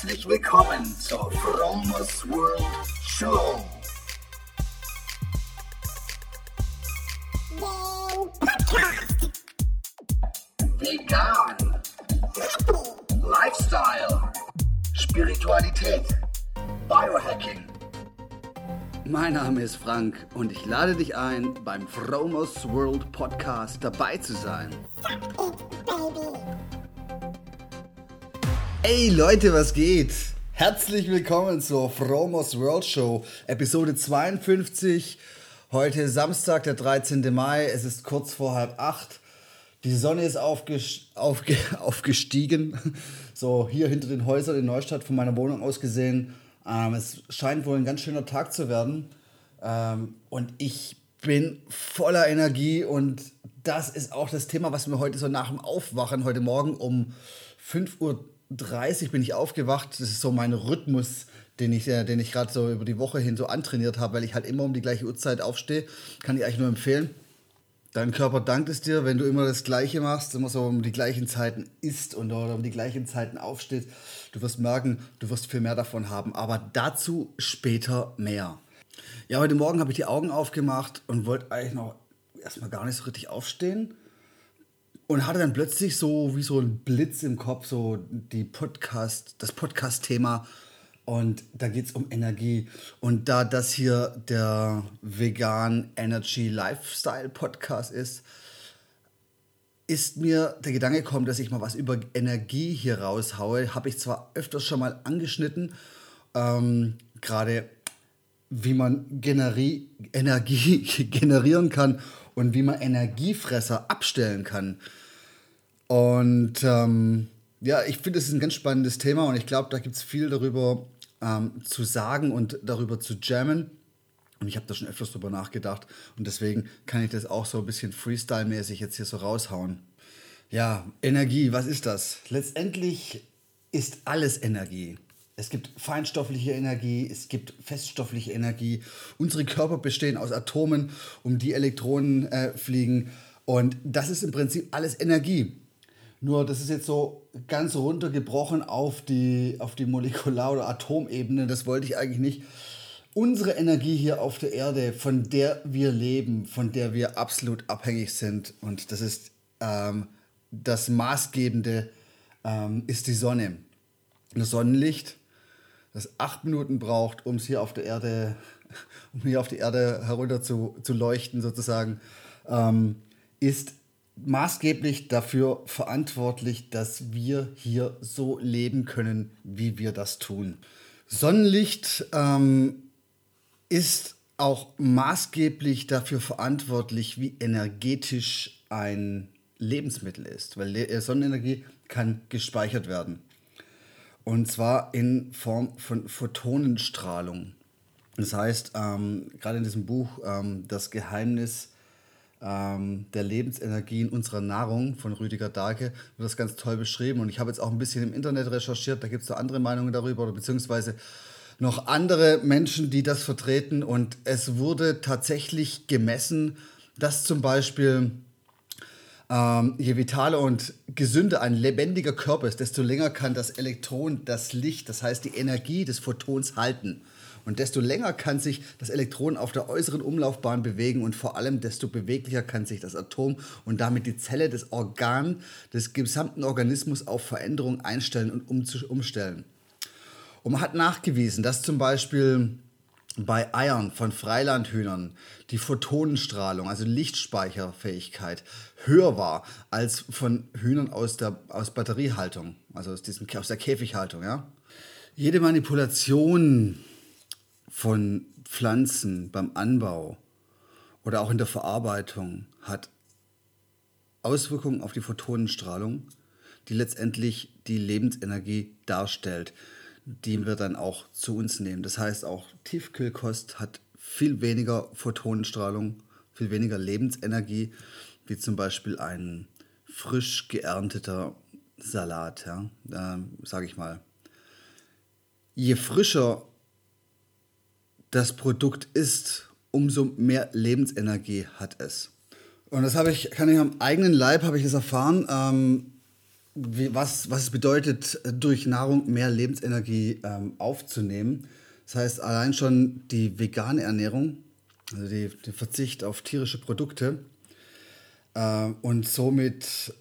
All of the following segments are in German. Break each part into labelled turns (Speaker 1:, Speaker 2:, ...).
Speaker 1: Herzlich willkommen zur Fromos World Show. Vegan. Lifestyle. Spiritualität. Biohacking.
Speaker 2: Mein Name ist Frank und ich lade dich ein, beim Fromos World Podcast dabei zu sein. Hey Leute, was geht? Herzlich willkommen zur Fromos World Show, Episode 52. Heute Samstag, der 13. Mai. Es ist kurz vor halb acht. Die Sonne ist aufges aufge aufgestiegen. So hier hinter den Häusern in Neustadt von meiner Wohnung aus gesehen. Ähm, es scheint wohl ein ganz schöner Tag zu werden. Ähm, und ich bin voller Energie und das ist auch das Thema, was mir heute so nach dem Aufwachen, heute Morgen um 5.30 Uhr bin ich aufgewacht. Das ist so mein Rhythmus, den ich, äh, ich gerade so über die Woche hin so antrainiert habe, weil ich halt immer um die gleiche Uhrzeit aufstehe. Kann ich eigentlich nur empfehlen. Dein Körper dankt es dir, wenn du immer das Gleiche machst, immer so um die gleichen Zeiten isst und oder um die gleichen Zeiten aufstehst. Du wirst merken, du wirst viel mehr davon haben. Aber dazu später mehr. Ja, heute Morgen habe ich die Augen aufgemacht und wollte eigentlich noch erstmal gar nicht so richtig aufstehen. Und hatte dann plötzlich so wie so ein Blitz im Kopf, so die Podcast, das Podcast-Thema. Und da geht es um Energie. Und da das hier der Vegan Energy Lifestyle Podcast ist, ist mir der Gedanke gekommen, dass ich mal was über Energie hier raushaue. Habe ich zwar öfters schon mal angeschnitten, ähm, gerade wie man Generi Energie generieren kann und wie man Energiefresser abstellen kann. Und ähm, ja, ich finde, es ist ein ganz spannendes Thema und ich glaube, da gibt es viel darüber ähm, zu sagen und darüber zu jammen. Und ich habe da schon öfters drüber nachgedacht und deswegen kann ich das auch so ein bisschen Freestyle-mäßig jetzt hier so raushauen. Ja, Energie, was ist das? Letztendlich ist alles Energie. Es gibt feinstoffliche Energie, es gibt feststoffliche Energie. Unsere Körper bestehen aus Atomen, um die Elektronen äh, fliegen. Und das ist im Prinzip alles Energie. Nur das ist jetzt so ganz runtergebrochen auf die, auf die Molekular- oder Atomebene. Das wollte ich eigentlich nicht. Unsere Energie hier auf der Erde, von der wir leben, von der wir absolut abhängig sind, und das ist ähm, das Maßgebende, ähm, ist die Sonne. Das Sonnenlicht das acht Minuten braucht, um es hier auf der Erde, um hier auf die Erde herunter zu, zu leuchten, sozusagen, ähm, ist maßgeblich dafür verantwortlich, dass wir hier so leben können, wie wir das tun. Sonnenlicht ähm, ist auch maßgeblich dafür verantwortlich, wie energetisch ein Lebensmittel ist, weil Sonnenenergie kann gespeichert werden. Und zwar in Form von Photonenstrahlung. Das heißt, ähm, gerade in diesem Buch ähm, Das Geheimnis ähm, der Lebensenergien unserer Nahrung von Rüdiger Dahlke wird das ganz toll beschrieben. Und ich habe jetzt auch ein bisschen im Internet recherchiert, da gibt es so andere Meinungen darüber, oder beziehungsweise noch andere Menschen, die das vertreten. Und es wurde tatsächlich gemessen, dass zum Beispiel ähm, je vitaler und gesünder ein lebendiger Körper ist, desto länger kann das Elektron das Licht, das heißt die Energie des Photons halten. Und desto länger kann sich das Elektron auf der äußeren Umlaufbahn bewegen und vor allem desto beweglicher kann sich das Atom und damit die Zelle des Organ des gesamten Organismus auf Veränderungen einstellen und umstellen. Und man hat nachgewiesen, dass zum Beispiel bei Eiern von Freilandhühnern die Photonenstrahlung, also Lichtspeicherfähigkeit, höher war als von Hühnern aus der aus Batteriehaltung, also aus, diesem, aus der Käfighaltung. Ja? Jede Manipulation von Pflanzen beim Anbau oder auch in der Verarbeitung hat Auswirkungen auf die Photonenstrahlung, die letztendlich die Lebensenergie darstellt die wir dann auch zu uns nehmen. Das heißt, auch Tiefkühlkost hat viel weniger Photonenstrahlung, viel weniger Lebensenergie, wie zum Beispiel ein frisch geernteter Salat, ja, äh, sage ich mal. Je frischer das Produkt ist, umso mehr Lebensenergie hat es. Und das habe ich, kann ich am eigenen Leib habe ich das erfahren. Ähm, was, was es bedeutet, durch Nahrung mehr Lebensenergie ähm, aufzunehmen. Das heißt, allein schon die vegane Ernährung, also die, der Verzicht auf tierische Produkte äh, und somit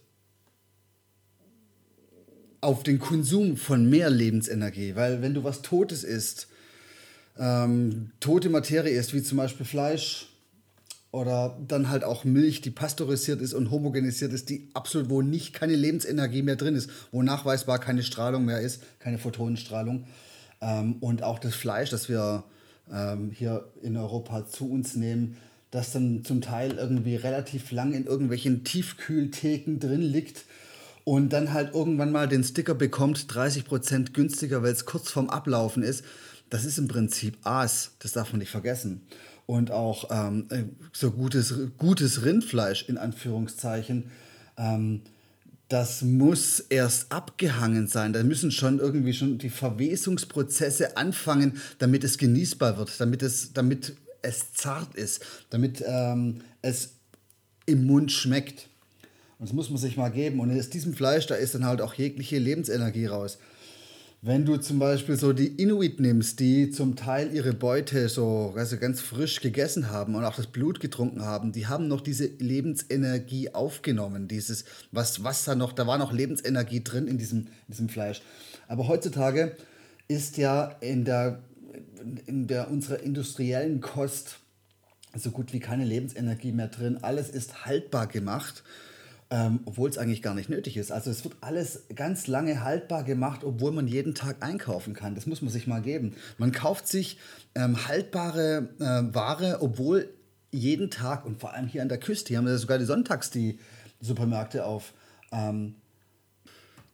Speaker 2: auf den Konsum von mehr Lebensenergie. Weil wenn du was Totes isst, ähm, tote Materie isst, wie zum Beispiel Fleisch, oder dann halt auch Milch, die pasteurisiert ist und homogenisiert ist, die absolut, wo nicht keine Lebensenergie mehr drin ist, wo nachweisbar keine Strahlung mehr ist, keine Photonenstrahlung. Ähm, und auch das Fleisch, das wir ähm, hier in Europa zu uns nehmen, das dann zum Teil irgendwie relativ lang in irgendwelchen Tiefkühltheken drin liegt und dann halt irgendwann mal den Sticker bekommt, 30% günstiger, weil es kurz vorm Ablaufen ist. Das ist im Prinzip Aas, das darf man nicht vergessen und auch ähm, äh, so gutes, gutes Rindfleisch in Anführungszeichen, ähm, das muss erst abgehangen sein. Da müssen schon irgendwie schon die Verwesungsprozesse anfangen, damit es genießbar wird, damit es, damit es zart ist, damit ähm, es im Mund schmeckt. Und das muss man sich mal geben. Und aus diesem Fleisch, da ist dann halt auch jegliche Lebensenergie raus. Wenn du zum Beispiel so die Inuit nimmst, die zum Teil ihre Beute so also ganz frisch gegessen haben und auch das Blut getrunken haben, die haben noch diese Lebensenergie aufgenommen. Dieses, was Wasser noch, da war noch Lebensenergie drin in diesem, in diesem Fleisch. Aber heutzutage ist ja in der, in der unserer industriellen Kost so gut wie keine Lebensenergie mehr drin. Alles ist haltbar gemacht ähm, obwohl es eigentlich gar nicht nötig ist. Also es wird alles ganz lange haltbar gemacht, obwohl man jeden Tag einkaufen kann. Das muss man sich mal geben. Man kauft sich ähm, haltbare äh, Ware, obwohl jeden Tag und vor allem hier an der Küste, hier haben wir sogar die Sonntags die Supermärkte auf. Ähm,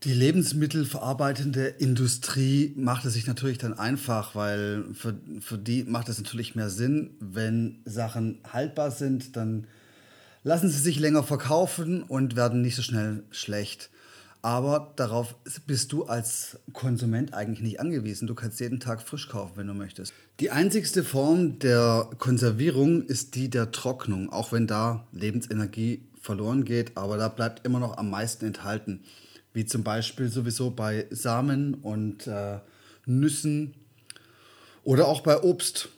Speaker 2: die lebensmittelverarbeitende Industrie macht es sich natürlich dann einfach, weil für, für die macht es natürlich mehr Sinn, wenn Sachen haltbar sind, dann lassen sie sich länger verkaufen und werden nicht so schnell schlecht. Aber darauf bist du als Konsument eigentlich nicht angewiesen. Du kannst jeden Tag frisch kaufen, wenn du möchtest. Die einzigste Form der Konservierung ist die der Trocknung, auch wenn da Lebensenergie verloren geht, aber da bleibt immer noch am meisten enthalten. Wie zum Beispiel sowieso bei Samen und äh, Nüssen oder auch bei Obst.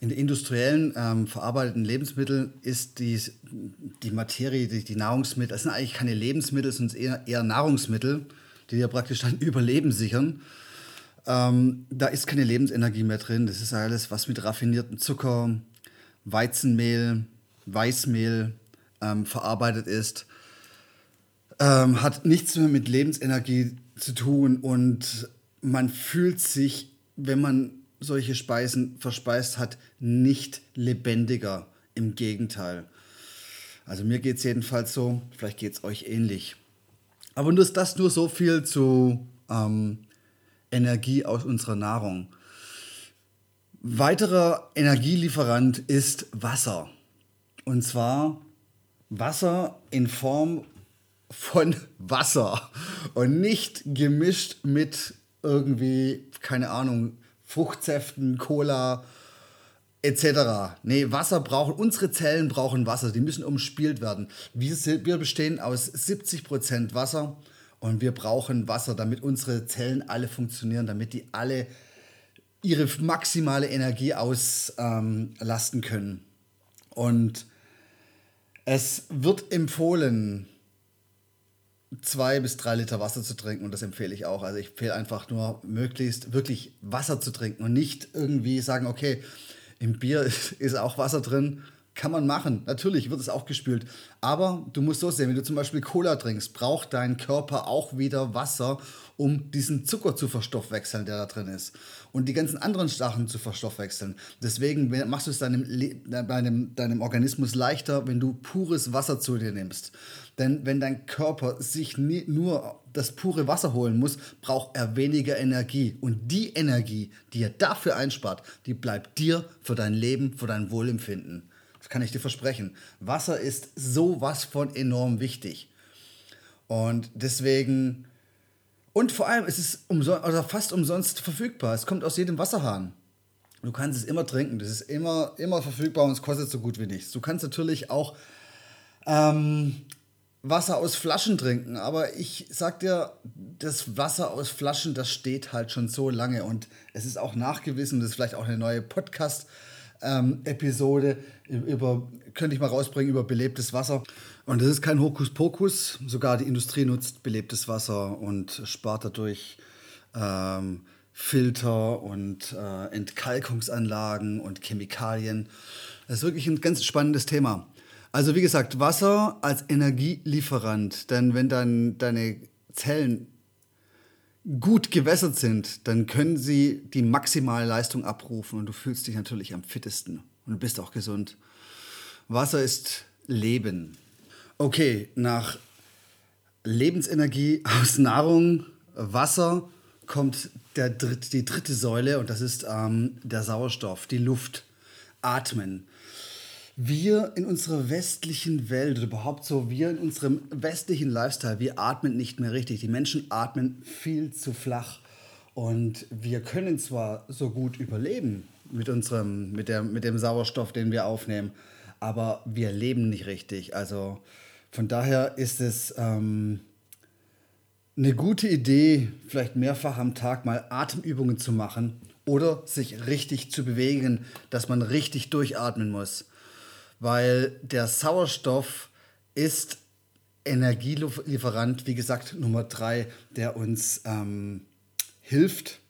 Speaker 2: In industriellen ähm, verarbeiteten Lebensmitteln ist die, die Materie, die, die Nahrungsmittel, das sind eigentlich keine Lebensmittel, sondern eher, eher Nahrungsmittel, die dir praktisch dein Überleben sichern. Ähm, da ist keine Lebensenergie mehr drin. Das ist alles, was mit raffiniertem Zucker, Weizenmehl, Weißmehl ähm, verarbeitet ist. Ähm, hat nichts mehr mit Lebensenergie zu tun und man fühlt sich, wenn man solche Speisen verspeist hat, nicht lebendiger. Im Gegenteil. Also mir geht es jedenfalls so, vielleicht geht es euch ähnlich. Aber nur ist das nur so viel zu ähm, Energie aus unserer Nahrung. Weiterer Energielieferant ist Wasser. Und zwar Wasser in Form von Wasser und nicht gemischt mit irgendwie, keine Ahnung, Fruchtsäften, Cola etc. Nee, Wasser brauchen, unsere Zellen brauchen Wasser, die müssen umspielt werden. Wir, wir bestehen aus 70% Wasser und wir brauchen Wasser, damit unsere Zellen alle funktionieren, damit die alle ihre maximale Energie auslasten ähm, können. Und es wird empfohlen, zwei bis drei Liter Wasser zu trinken und das empfehle ich auch. Also ich empfehle einfach nur möglichst wirklich Wasser zu trinken und nicht irgendwie sagen, okay, im Bier ist auch Wasser drin. Kann man machen. Natürlich wird es auch gespült. Aber du musst so sehen, wenn du zum Beispiel Cola trinkst, braucht dein Körper auch wieder Wasser, um diesen Zucker zu verstoffwechseln, der da drin ist. Und die ganzen anderen Sachen zu verstoffwechseln. Deswegen machst du es deinem, deinem, deinem Organismus leichter, wenn du pures Wasser zu dir nimmst. Denn wenn dein Körper sich nie, nur das pure Wasser holen muss, braucht er weniger Energie. Und die Energie, die er dafür einspart, die bleibt dir für dein Leben, für dein Wohlempfinden. Kann ich dir versprechen. Wasser ist sowas von enorm wichtig. Und deswegen, und vor allem ist es umsonst, oder fast umsonst verfügbar. Es kommt aus jedem Wasserhahn. Du kannst es immer trinken. Das ist immer, immer verfügbar und es kostet so gut wie nichts. Du kannst natürlich auch ähm, Wasser aus Flaschen trinken. Aber ich sag dir, das Wasser aus Flaschen, das steht halt schon so lange. Und es ist auch nachgewiesen, das ist vielleicht auch eine neue Podcast-Episode ähm, über, könnte ich mal rausbringen, über belebtes Wasser. Und das ist kein Hokuspokus. Sogar die Industrie nutzt belebtes Wasser und spart dadurch ähm, Filter und äh, Entkalkungsanlagen und Chemikalien. Das ist wirklich ein ganz spannendes Thema. Also wie gesagt, Wasser als Energielieferant, denn wenn dann deine Zellen gut gewässert sind, dann können sie die maximale Leistung abrufen und du fühlst dich natürlich am fittesten und du bist auch gesund. Wasser ist Leben. Okay, nach Lebensenergie aus Nahrung, Wasser kommt der dritt, die dritte Säule und das ist ähm, der Sauerstoff, die Luft, Atmen wir in unserer westlichen Welt überhaupt so, wir in unserem westlichen Lifestyle, wir atmen nicht mehr richtig. Die Menschen atmen viel zu flach. Und wir können zwar so gut überleben mit, unserem, mit, der, mit dem Sauerstoff, den wir aufnehmen, aber wir leben nicht richtig. Also von daher ist es ähm, eine gute Idee, vielleicht mehrfach am Tag mal Atemübungen zu machen oder sich richtig zu bewegen, dass man richtig durchatmen muss weil der Sauerstoff ist Energielieferant, wie gesagt, Nummer drei, der uns ähm, hilft,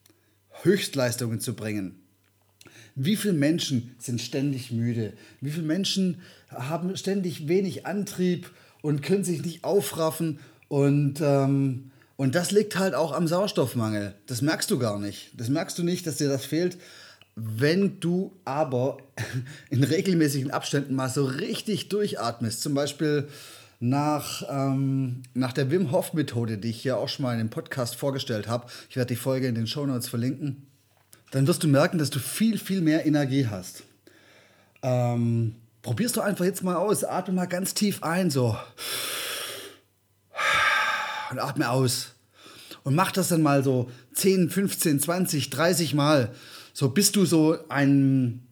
Speaker 2: Höchstleistungen zu bringen. Wie viele Menschen sind ständig müde? Wie viele Menschen haben ständig wenig Antrieb und können sich nicht aufraffen? Und, ähm, und das liegt halt auch am Sauerstoffmangel. Das merkst du gar nicht. Das merkst du nicht, dass dir das fehlt. Wenn du aber in regelmäßigen Abständen mal so richtig durchatmest, zum Beispiel nach, ähm, nach der Wim Hof Methode, die ich hier auch schon mal in dem Podcast vorgestellt habe, ich werde die Folge in den Show Notes verlinken, dann wirst du merken, dass du viel, viel mehr Energie hast. Ähm, probierst du einfach jetzt mal aus, atme mal ganz tief ein, so. Und atme aus. Und mach das dann mal so 10, 15, 20, 30 Mal so bis du so ein,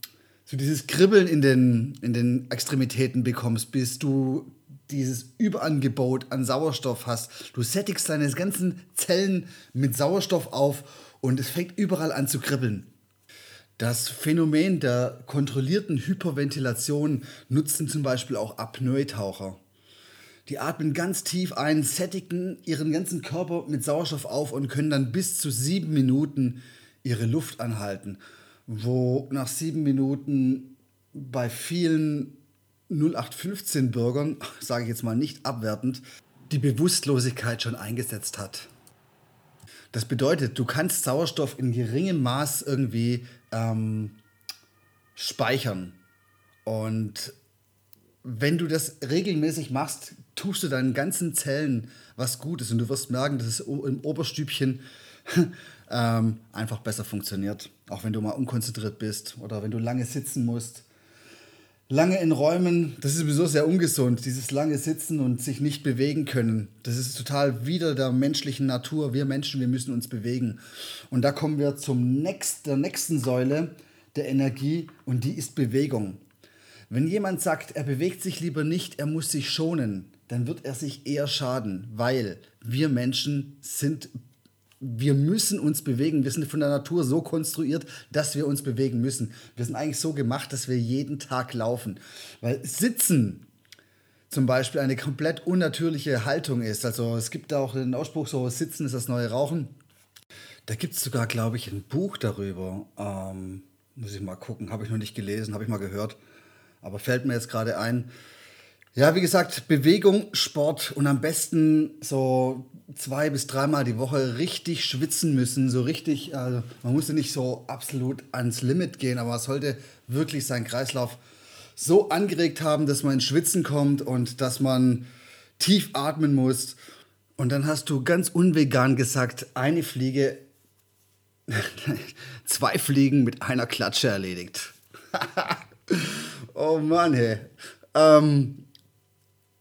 Speaker 2: so dieses Kribbeln in den, in den Extremitäten bekommst, bis du dieses Überangebot an Sauerstoff hast. Du sättigst deine ganzen Zellen mit Sauerstoff auf und es fängt überall an zu kribbeln. Das Phänomen der kontrollierten Hyperventilation nutzen zum Beispiel auch Apnoe-Taucher. Die atmen ganz tief ein, sättigen ihren ganzen Körper mit Sauerstoff auf und können dann bis zu sieben Minuten ihre Luft anhalten, wo nach sieben Minuten bei vielen 0815-Bürgern, sage ich jetzt mal nicht abwertend, die Bewusstlosigkeit schon eingesetzt hat. Das bedeutet, du kannst Sauerstoff in geringem Maß irgendwie ähm, speichern. Und wenn du das regelmäßig machst, tust du deinen ganzen Zellen was Gutes und du wirst merken, dass es im Oberstübchen ähm, einfach besser funktioniert. Auch wenn du mal unkonzentriert bist oder wenn du lange sitzen musst. Lange in Räumen, das ist sowieso sehr ungesund, dieses lange Sitzen und sich nicht bewegen können. Das ist total wieder der menschlichen Natur. Wir Menschen, wir müssen uns bewegen. Und da kommen wir zum nächst, der nächsten Säule der Energie und die ist Bewegung. Wenn jemand sagt, er bewegt sich lieber nicht, er muss sich schonen, dann wird er sich eher schaden, weil wir Menschen sind wir müssen uns bewegen. Wir sind von der Natur so konstruiert, dass wir uns bewegen müssen. Wir sind eigentlich so gemacht, dass wir jeden Tag laufen. Weil Sitzen zum Beispiel eine komplett unnatürliche Haltung ist. Also es gibt auch den Ausspruch so, Sitzen ist das neue Rauchen. Da gibt es sogar, glaube ich, ein Buch darüber. Ähm, muss ich mal gucken, habe ich noch nicht gelesen, habe ich mal gehört. Aber fällt mir jetzt gerade ein. Ja, wie gesagt, Bewegung, Sport und am besten so zwei bis dreimal die Woche richtig schwitzen müssen. So richtig, also man musste nicht so absolut ans Limit gehen, aber es sollte wirklich seinen Kreislauf so angeregt haben, dass man ins Schwitzen kommt und dass man tief atmen muss. Und dann hast du ganz unvegan gesagt, eine Fliege, zwei Fliegen mit einer Klatsche erledigt. oh Mann, hey. Ähm,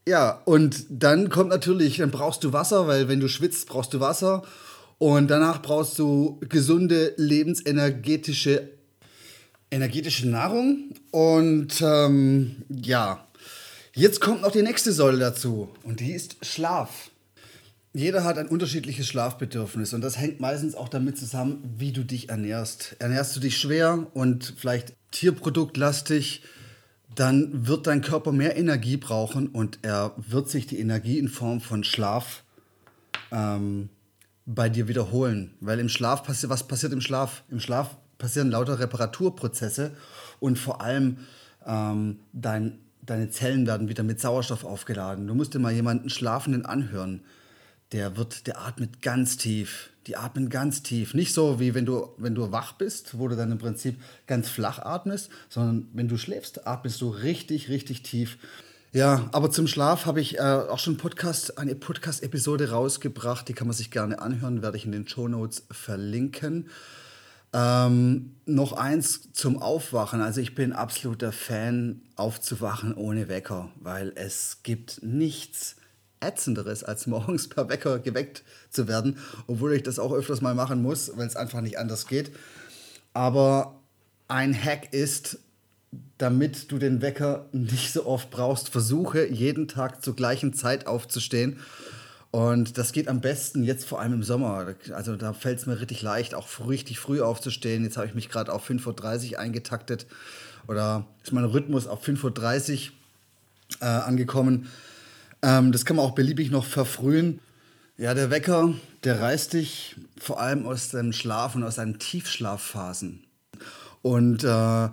Speaker 2: ja, und dann kommt natürlich, dann brauchst du Wasser, weil wenn du schwitzt, brauchst du Wasser. Und danach brauchst du gesunde, lebensenergetische energetische Nahrung. Und ähm, ja, Jetzt kommt noch die nächste Säule dazu und die ist Schlaf. Jeder hat ein unterschiedliches Schlafbedürfnis und das hängt meistens auch damit zusammen, wie du dich ernährst. Ernährst du dich schwer und vielleicht tierproduktlastig, dann wird dein Körper mehr Energie brauchen und er wird sich die Energie in Form von Schlaf ähm, bei dir wiederholen. Weil im Schlaf passiert, was passiert im Schlaf? Im Schlaf passieren lauter Reparaturprozesse und vor allem ähm, dein, deine Zellen werden wieder mit Sauerstoff aufgeladen. Du musst dir mal jemanden Schlafenden anhören der wird, der atmet ganz tief. Die atmen ganz tief. Nicht so wie wenn du, wenn du wach bist, wo du dann im Prinzip ganz flach atmest, sondern wenn du schläfst, atmest du richtig, richtig tief. Ja, aber zum Schlaf habe ich äh, auch schon Podcast, eine Podcast-Episode rausgebracht, die kann man sich gerne anhören, werde ich in den Show Notes verlinken. Ähm, noch eins zum Aufwachen. Also ich bin absoluter Fan, aufzuwachen ohne Wecker, weil es gibt nichts ätzenderes, als morgens per Wecker geweckt zu werden, obwohl ich das auch öfters mal machen muss, weil es einfach nicht anders geht. Aber ein Hack ist, damit du den Wecker nicht so oft brauchst, versuche jeden Tag zur gleichen Zeit aufzustehen. Und das geht am besten jetzt vor allem im Sommer. Also da fällt es mir richtig leicht, auch richtig früh aufzustehen. Jetzt habe ich mich gerade auf 5.30 Uhr eingetaktet oder ist mein Rhythmus auf 5.30 Uhr äh, angekommen. Ähm, das kann man auch beliebig noch verfrühen. Ja, der Wecker, der reißt dich vor allem aus deinem Schlaf und aus deinen Tiefschlafphasen. Und äh,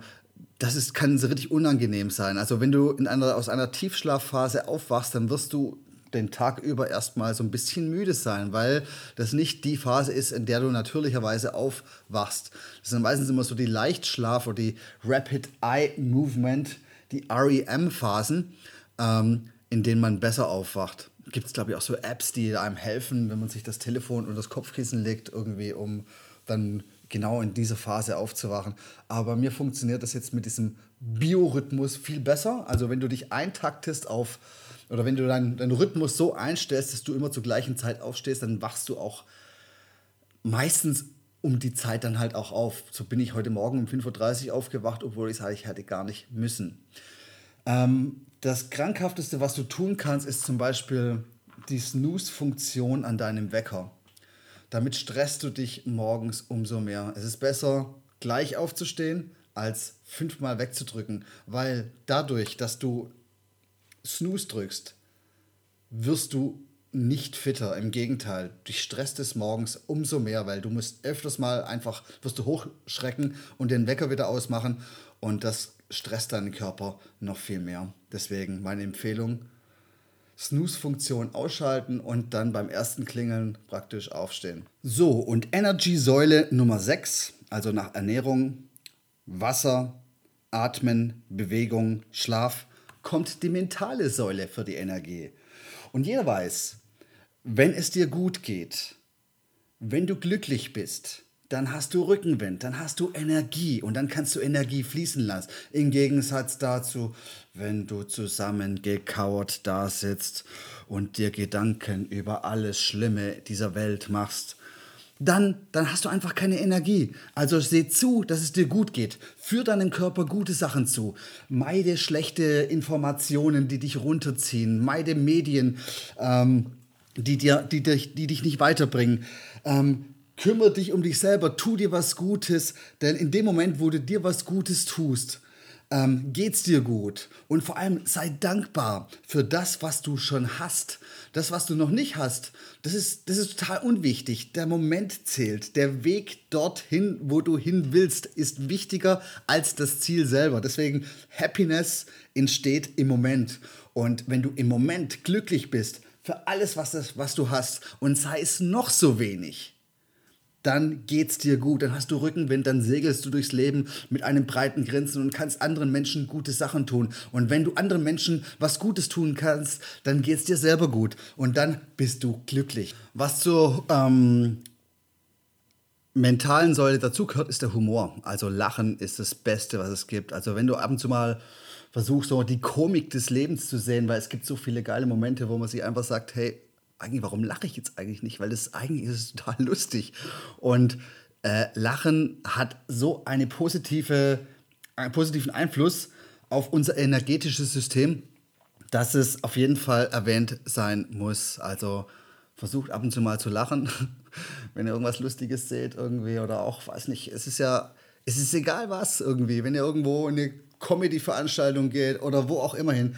Speaker 2: das ist, kann so richtig unangenehm sein. Also wenn du in einer, aus einer Tiefschlafphase aufwachst, dann wirst du den Tag über erstmal so ein bisschen müde sein, weil das nicht die Phase ist, in der du natürlicherweise aufwachst. Das sind meistens immer so die Leichtschlaf- oder die Rapid Eye Movement, die REM-Phasen. Ähm, in denen man besser aufwacht. Gibt es, glaube ich, auch so Apps, die einem helfen, wenn man sich das Telefon unter das Kopfkissen legt, irgendwie, um dann genau in dieser Phase aufzuwachen. Aber bei mir funktioniert das jetzt mit diesem Biorhythmus viel besser. Also wenn du dich eintaktest auf, oder wenn du deinen, deinen Rhythmus so einstellst, dass du immer zur gleichen Zeit aufstehst, dann wachst du auch meistens um die Zeit dann halt auch auf. So bin ich heute Morgen um 5.30 Uhr aufgewacht, obwohl ich sage, ich hätte gar nicht müssen. Ähm, das Krankhafteste, was du tun kannst, ist zum Beispiel die Snooze-Funktion an deinem Wecker. Damit stresst du dich morgens umso mehr. Es ist besser, gleich aufzustehen, als fünfmal wegzudrücken, weil dadurch, dass du Snooze drückst, wirst du nicht fitter. Im Gegenteil, dich stresst es morgens umso mehr, weil du musst öfters mal einfach, wirst du hochschrecken und den Wecker wieder ausmachen und das stresst deinen Körper noch viel mehr. Deswegen meine Empfehlung, Snooze-Funktion ausschalten und dann beim ersten Klingeln praktisch aufstehen. So, und Energy-Säule Nummer 6, also nach Ernährung, Wasser, Atmen, Bewegung, Schlaf, kommt die mentale Säule für die Energie. Und jeder weiß, wenn es dir gut geht, wenn du glücklich bist, dann hast du Rückenwind, dann hast du Energie und dann kannst du Energie fließen lassen. Im Gegensatz dazu, wenn du zusammengekauert da sitzt und dir Gedanken über alles Schlimme dieser Welt machst, dann, dann hast du einfach keine Energie. Also seh zu, dass es dir gut geht. Führ deinem Körper gute Sachen zu. Meide schlechte Informationen, die dich runterziehen. Meide Medien, ähm, die, dir, die, dich, die dich nicht weiterbringen. Ähm, Kümmere dich um dich selber, tu dir was Gutes, denn in dem Moment, wo du dir was Gutes tust, ähm, geht's dir gut. Und vor allem sei dankbar für das, was du schon hast. Das, was du noch nicht hast, das ist, das ist total unwichtig. Der Moment zählt. Der Weg dorthin, wo du hin willst, ist wichtiger als das Ziel selber. Deswegen, Happiness entsteht im Moment. Und wenn du im Moment glücklich bist für alles, was, das, was du hast, und sei es noch so wenig, dann geht's dir gut, dann hast du Rückenwind, dann segelst du durchs Leben mit einem breiten Grinsen und kannst anderen Menschen gute Sachen tun. Und wenn du anderen Menschen was Gutes tun kannst, dann geht's dir selber gut und dann bist du glücklich. Was zur ähm, mentalen Säule dazu gehört, ist der Humor. Also Lachen ist das Beste, was es gibt. Also wenn du ab und zu mal versuchst, so die Komik des Lebens zu sehen, weil es gibt so viele geile Momente, wo man sich einfach sagt, hey, eigentlich, warum lache ich jetzt eigentlich nicht? Weil das eigentlich ist total lustig. Und äh, Lachen hat so eine positive, einen positiven Einfluss auf unser energetisches System, dass es auf jeden Fall erwähnt sein muss. Also versucht ab und zu mal zu lachen, wenn ihr irgendwas Lustiges seht irgendwie oder auch, weiß nicht, es ist ja, es ist egal was irgendwie, wenn ihr irgendwo in eine Comedy-Veranstaltung geht oder wo auch immer hin.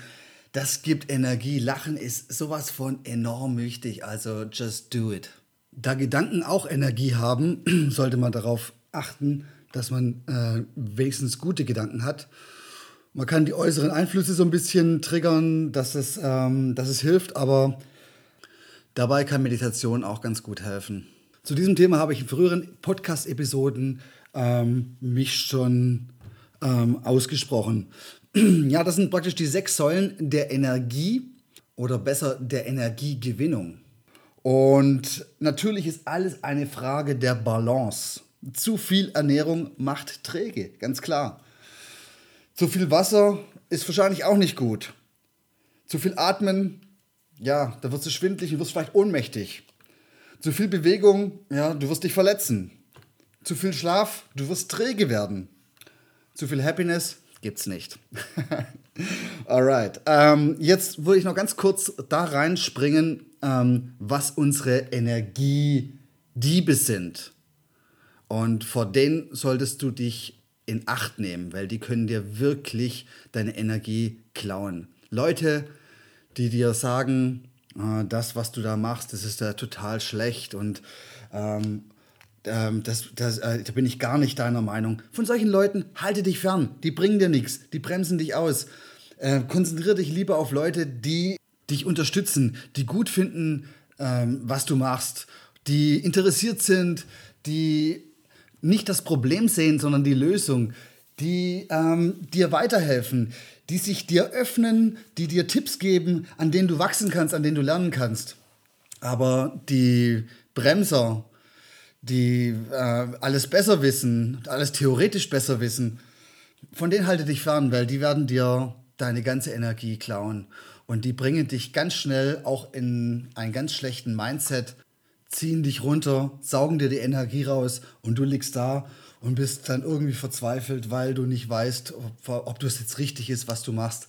Speaker 2: Das gibt Energie. Lachen ist sowas von enorm wichtig. Also just do it. Da Gedanken auch Energie haben, sollte man darauf achten, dass man äh, wenigstens gute Gedanken hat. Man kann die äußeren Einflüsse so ein bisschen triggern, dass es, ähm, dass es hilft, aber dabei kann Meditation auch ganz gut helfen. Zu diesem Thema habe ich in früheren Podcast-Episoden ähm, mich schon ähm, ausgesprochen. ja, das sind praktisch die sechs Säulen der Energie oder besser der Energiegewinnung. Und natürlich ist alles eine Frage der Balance. Zu viel Ernährung macht träge, ganz klar. Zu viel Wasser ist wahrscheinlich auch nicht gut. Zu viel Atmen, ja, da wirst du schwindlig und wirst vielleicht ohnmächtig. Zu viel Bewegung, ja, du wirst dich verletzen. Zu viel Schlaf, du wirst träge werden. Zu viel Happiness gibt's nicht. Alright. Ähm, jetzt würde ich noch ganz kurz da reinspringen, ähm, was unsere Energiediebe sind. Und vor denen solltest du dich in Acht nehmen, weil die können dir wirklich deine Energie klauen. Leute, die dir sagen, äh, das, was du da machst, das ist da total schlecht und ähm, ähm, das, das, äh, da bin ich gar nicht deiner Meinung. Von solchen Leuten halte dich fern. Die bringen dir nichts. Die bremsen dich aus. Äh, konzentriere dich lieber auf Leute, die dich unterstützen, die gut finden, ähm, was du machst, die interessiert sind, die nicht das Problem sehen, sondern die Lösung, die ähm, dir weiterhelfen, die sich dir öffnen, die dir Tipps geben, an denen du wachsen kannst, an denen du lernen kannst. Aber die Bremser, die äh, alles besser wissen, alles theoretisch besser wissen, von denen halte dich fern, weil die werden dir deine ganze Energie klauen. Und die bringen dich ganz schnell auch in einen ganz schlechten Mindset, ziehen dich runter, saugen dir die Energie raus und du liegst da und bist dann irgendwie verzweifelt, weil du nicht weißt, ob, ob das jetzt richtig ist, was du machst.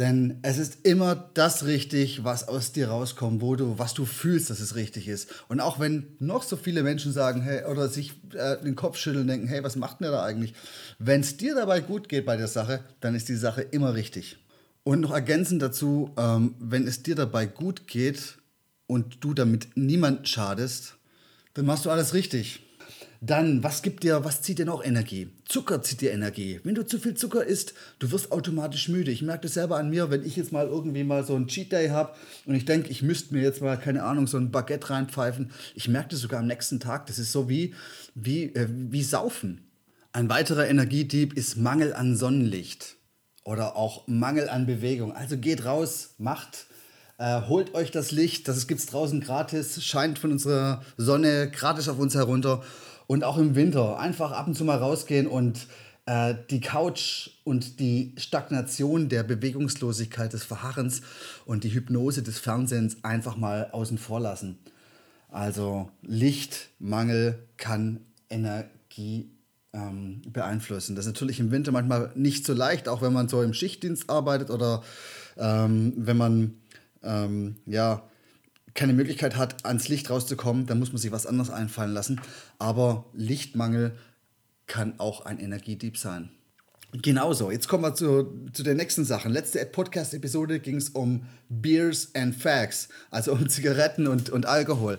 Speaker 2: Denn es ist immer das richtig, was aus dir rauskommt, wo du, was du fühlst, dass es richtig ist. Und auch wenn noch so viele Menschen sagen, hey, oder sich äh, den Kopf schütteln und denken, hey, was macht der da eigentlich? Wenn es dir dabei gut geht bei der Sache, dann ist die Sache immer richtig. Und noch ergänzend dazu, ähm, wenn es dir dabei gut geht und du damit niemand schadest, dann machst du alles richtig. Dann, was gibt dir, was zieht dir noch Energie? Zucker zieht dir Energie. Wenn du zu viel Zucker isst, du wirst automatisch müde. Ich merke das selber an mir, wenn ich jetzt mal irgendwie mal so einen Cheat Day habe und ich denke, ich müsste mir jetzt mal, keine Ahnung, so ein Baguette reinpfeifen. Ich merke das sogar am nächsten Tag. Das ist so wie, wie, äh, wie Saufen. Ein weiterer Energiedieb ist Mangel an Sonnenlicht oder auch Mangel an Bewegung. Also geht raus, macht, äh, holt euch das Licht, das gibt es draußen gratis, scheint von unserer Sonne gratis auf uns herunter. Und auch im Winter einfach ab und zu mal rausgehen und äh, die Couch und die Stagnation der Bewegungslosigkeit des Verharrens und die Hypnose des Fernsehens einfach mal außen vor lassen. Also Lichtmangel kann Energie ähm, beeinflussen. Das ist natürlich im Winter manchmal nicht so leicht, auch wenn man so im Schichtdienst arbeitet oder ähm, wenn man ähm, ja, keine Möglichkeit hat, ans Licht rauszukommen, dann muss man sich was anderes einfallen lassen. Aber Lichtmangel kann auch ein Energiedieb sein. Genauso, jetzt kommen wir zu, zu der nächsten Sache. Letzte Podcast-Episode ging es um Beers and Fags, also um Zigaretten und, und Alkohol.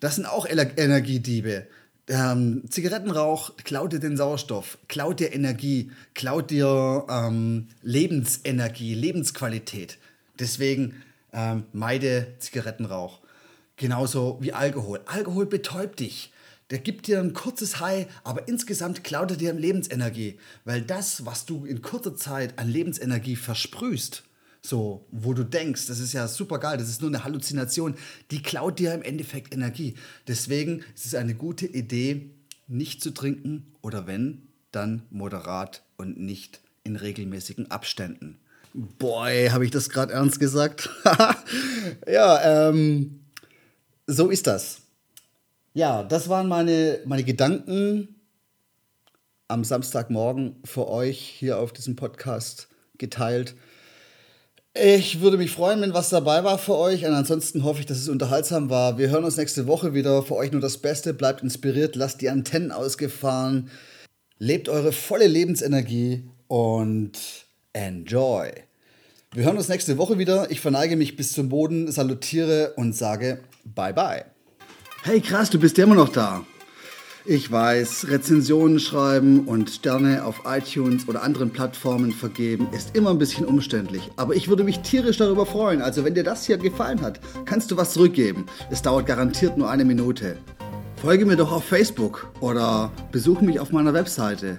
Speaker 2: Das sind auch Energiediebe. Ähm, Zigarettenrauch klaut dir den Sauerstoff, klaut dir Energie, klaut dir ähm, Lebensenergie, Lebensqualität. Deswegen ähm, meide Zigarettenrauch. Genauso wie Alkohol. Alkohol betäubt dich. Der gibt dir ein kurzes High, aber insgesamt klaut er dir Lebensenergie. Weil das, was du in kurzer Zeit an Lebensenergie versprühst, so, wo du denkst, das ist ja super geil, das ist nur eine Halluzination, die klaut dir im Endeffekt Energie. Deswegen ist es eine gute Idee, nicht zu trinken oder wenn, dann moderat und nicht in regelmäßigen Abständen. Boy, habe ich das gerade ernst gesagt? ja, ähm, so ist das. Ja, das waren meine, meine Gedanken am Samstagmorgen für euch hier auf diesem Podcast geteilt. Ich würde mich freuen, wenn was dabei war für euch. Und ansonsten hoffe ich, dass es unterhaltsam war. Wir hören uns nächste Woche wieder. Für euch nur das Beste. Bleibt inspiriert, lasst die Antennen ausgefahren. Lebt eure volle Lebensenergie und Enjoy. Wir hören uns nächste Woche wieder. Ich verneige mich bis zum Boden, salutiere und sage Bye bye. Hey krass, du bist ja immer noch da. Ich weiß, Rezensionen schreiben und Sterne auf iTunes oder anderen Plattformen vergeben ist immer ein bisschen umständlich. Aber ich würde mich tierisch darüber freuen. Also wenn dir das hier gefallen hat, kannst du was zurückgeben. Es dauert garantiert nur eine Minute. Folge mir doch auf Facebook oder besuche mich auf meiner Webseite